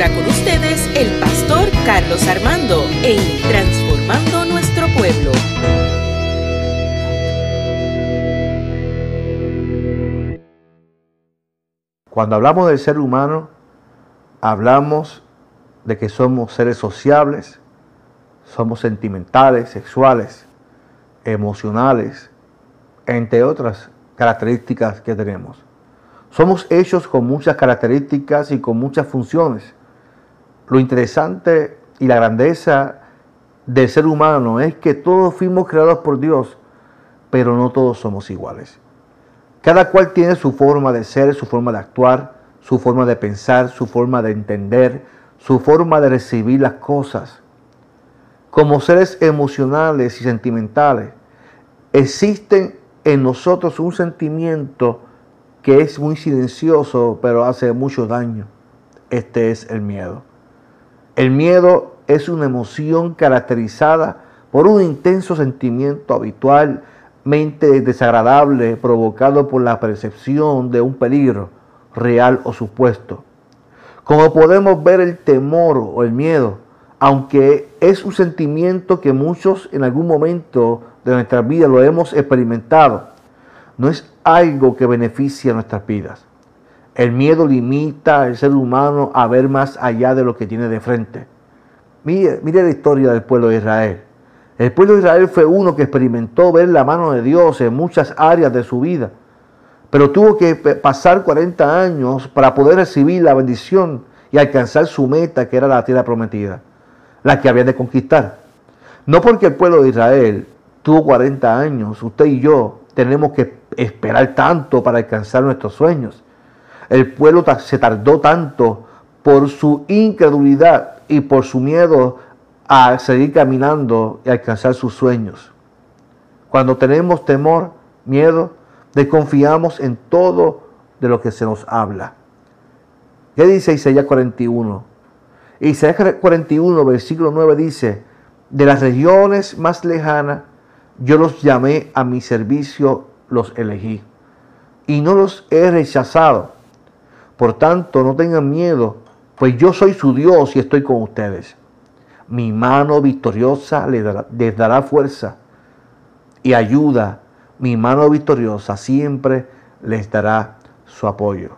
ahora con ustedes el pastor Carlos Armando en Transformando Nuestro Pueblo. Cuando hablamos del ser humano, hablamos de que somos seres sociables, somos sentimentales, sexuales, emocionales, entre otras características que tenemos. Somos hechos con muchas características y con muchas funciones. Lo interesante y la grandeza del ser humano es que todos fuimos creados por Dios, pero no todos somos iguales. Cada cual tiene su forma de ser, su forma de actuar, su forma de pensar, su forma de entender, su forma de recibir las cosas. Como seres emocionales y sentimentales, existen en nosotros un sentimiento que es muy silencioso, pero hace mucho daño. Este es el miedo. El miedo es una emoción caracterizada por un intenso sentimiento habitualmente desagradable provocado por la percepción de un peligro real o supuesto. Como podemos ver el temor o el miedo, aunque es un sentimiento que muchos en algún momento de nuestra vida lo hemos experimentado, no es algo que beneficie a nuestras vidas. El miedo limita al ser humano a ver más allá de lo que tiene de frente. Mire, la historia del pueblo de Israel. El pueblo de Israel fue uno que experimentó ver la mano de Dios en muchas áreas de su vida, pero tuvo que pasar 40 años para poder recibir la bendición y alcanzar su meta, que era la tierra prometida, la que había de conquistar. No porque el pueblo de Israel tuvo 40 años, usted y yo tenemos que esperar tanto para alcanzar nuestros sueños. El pueblo se tardó tanto por su incredulidad y por su miedo a seguir caminando y alcanzar sus sueños. Cuando tenemos temor, miedo, desconfiamos en todo de lo que se nos habla. ¿Qué dice Isaías 41? Isaías 41, versículo 9 dice, de las regiones más lejanas yo los llamé a mi servicio, los elegí. Y no los he rechazado. Por tanto, no tengan miedo, pues yo soy su Dios y estoy con ustedes. Mi mano victoriosa les dará, fuerza y ayuda. Mi mano victoriosa siempre les dará su apoyo.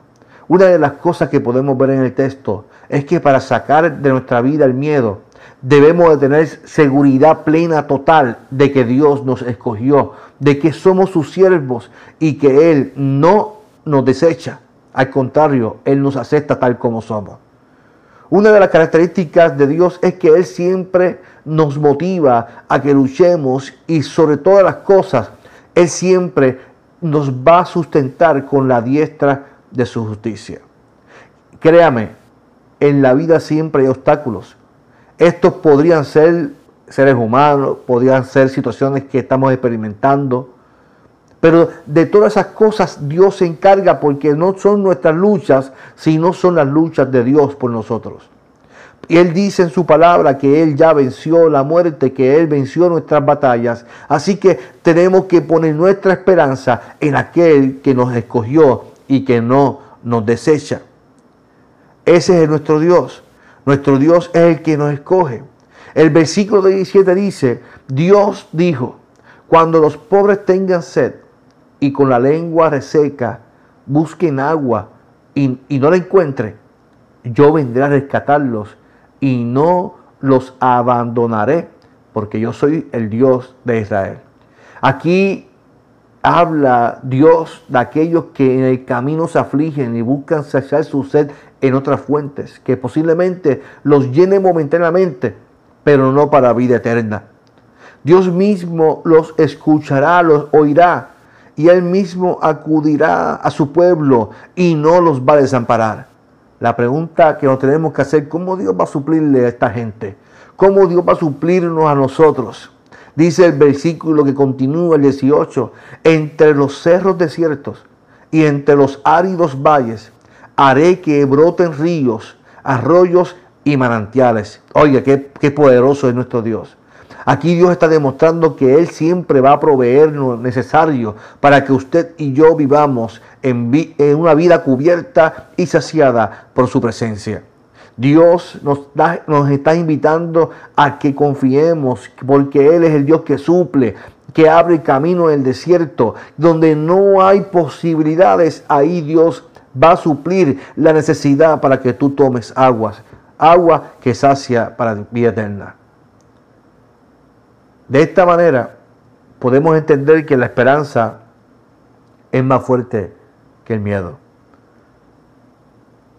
Una de las cosas que podemos ver en el texto es que para sacar de nuestra vida el miedo, debemos de tener seguridad plena total de que Dios nos escogió, de que somos sus siervos y que Él no nos desecha. Al contrario, Él nos acepta tal como somos. Una de las características de Dios es que Él siempre nos motiva a que luchemos y sobre todas las cosas, Él siempre nos va a sustentar con la diestra de su justicia. Créame, en la vida siempre hay obstáculos, estos podrían ser seres humanos, podrían ser situaciones que estamos experimentando. Pero de todas esas cosas Dios se encarga porque no son nuestras luchas, sino son las luchas de Dios por nosotros. Y Él dice en su palabra que Él ya venció la muerte, que Él venció nuestras batallas. Así que tenemos que poner nuestra esperanza en aquel que nos escogió y que no nos desecha. Ese es nuestro Dios. Nuestro Dios es el que nos escoge. El versículo 17 dice, Dios dijo, cuando los pobres tengan sed y con la lengua reseca busquen agua y, no la encuentren, yo vendré a rescatarlos y no los abandonaré, porque yo soy el Dios de Israel. Aquí habla Dios de aquellos que en el camino se afligen y buscan saciar su sed en otras fuentes, que posiblemente los llene momentáneamente, pero no para vida eterna. Dios mismo los escuchará, los oirá, y Él mismo acudirá a su pueblo y no los va a desamparar. La pregunta que nos tenemos que hacer, ¿cómo Dios va a suplirle a esta gente? ¿Cómo Dios va a suplirnos a nosotros? Dice el versículo que continúa el 18, entre los cerros desiertos y entre los áridos valles haré que broten ríos, arroyos y manantiales. Oiga, qué, qué poderoso es nuestro Dios. Aquí Dios está demostrando que Él siempre va a proveer lo necesario para que usted y yo vivamos en, una vida cubierta y saciada por su presencia. Dios nos, nos está invitando a que confiemos, porque Él es el Dios que suple, que abre camino en el desierto, donde no hay posibilidades, ahí Dios va a suplir la necesidad para que tú tomes aguas, agua que sacia para vida eterna. De esta manera podemos entender que la esperanza es más fuerte que el miedo.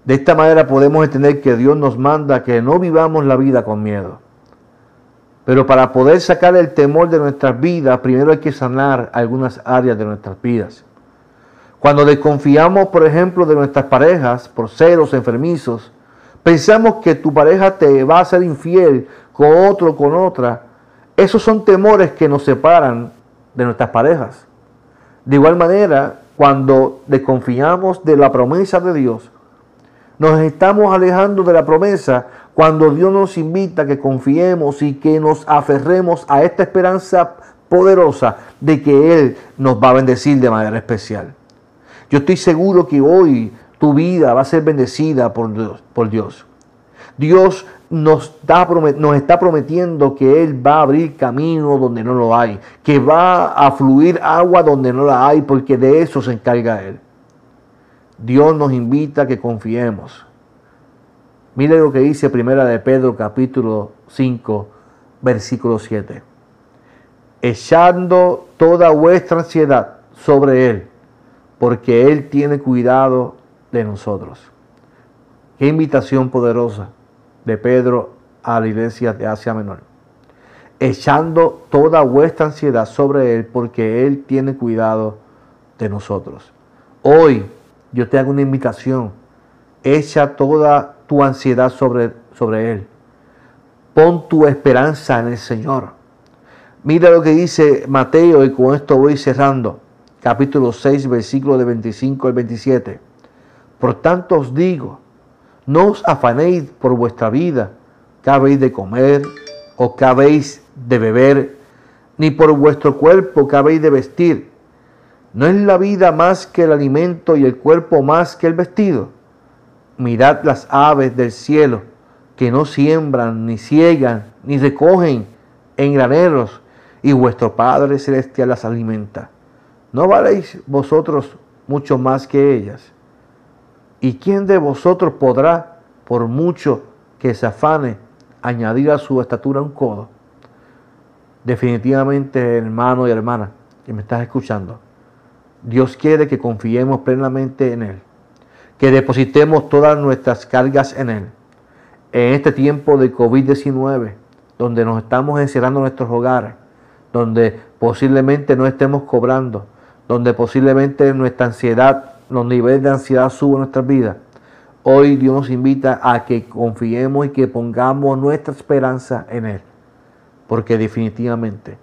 De esta manera podemos entender que Dios nos manda que no vivamos la vida con miedo. Pero para poder sacar el temor de nuestras vidas, primero hay que sanar algunas áreas de nuestras vidas. Cuando desconfiamos, por ejemplo, de nuestras parejas por celos enfermizos, pensamos que tu pareja te va a ser infiel con otro, con otra. Esos son temores que nos separan de nuestras parejas. De igual manera, cuando desconfiamos de la promesa de Dios, nos estamos alejando de la promesa cuando Dios nos invita a que confiemos y que nos aferremos a esta esperanza poderosa de que Él nos va a bendecir de manera especial. Yo estoy seguro que hoy tu vida va a ser bendecida por Dios. Por Dios. Dios nos, nos está prometiendo que Él va a abrir camino donde no lo hay, que va a fluir agua donde no la hay, porque de eso se encarga Él. Dios nos invita a que confiemos. Mire lo que dice Primera de Pedro capítulo 5, versículo 7. Echando toda vuestra ansiedad sobre Él, porque Él tiene cuidado de nosotros. Qué invitación poderosa de Pedro a la iglesia de Asia Menor. Echando toda vuestra ansiedad sobre Él, porque Él tiene cuidado de nosotros. Hoy yo te hago una invitación. Echa toda tu ansiedad sobre, sobre Él. Pon tu esperanza en el Señor. Mira lo que dice Mateo y con esto voy cerrando capítulo 6, versículo de 25 al 27. Por tanto os digo, no os afanéis por vuestra vida, que habéis de comer o que habéis de beber, ni por vuestro cuerpo que habéis de vestir. ¿No es la vida más que el alimento y el cuerpo más que el vestido? Mirad las aves del cielo, que no siembran, ni ciegan, ni recogen en graneros, y vuestro Padre Celestial las alimenta. ¿No valéis vosotros mucho más que ellas? ¿Y quién de vosotros podrá, por mucho que se afane, añadir a su estatura un codo? Definitivamente, hermano y hermana, que me estás escuchando, Dios quiere que confiemos plenamente en Él, que depositemos todas nuestras cargas en Él. En este tiempo de COVID-19, donde nos estamos encerrando en nuestros hogares, donde posiblemente no estemos cobrando, donde posiblemente nuestra ansiedad, los niveles de ansiedad suben en nuestras vidas. Hoy Dios nos invita a que confiemos y que pongamos nuestra esperanza en Él. Porque definitivamente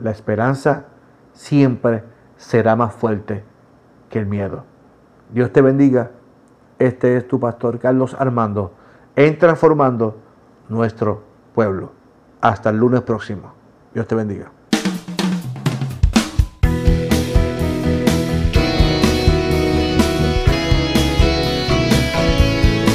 la esperanza siempre será más fuerte que el miedo. Dios te bendiga. Este es tu pastor Carlos Armando en transformando nuestro pueblo. Hasta el lunes próximo. Dios te bendiga.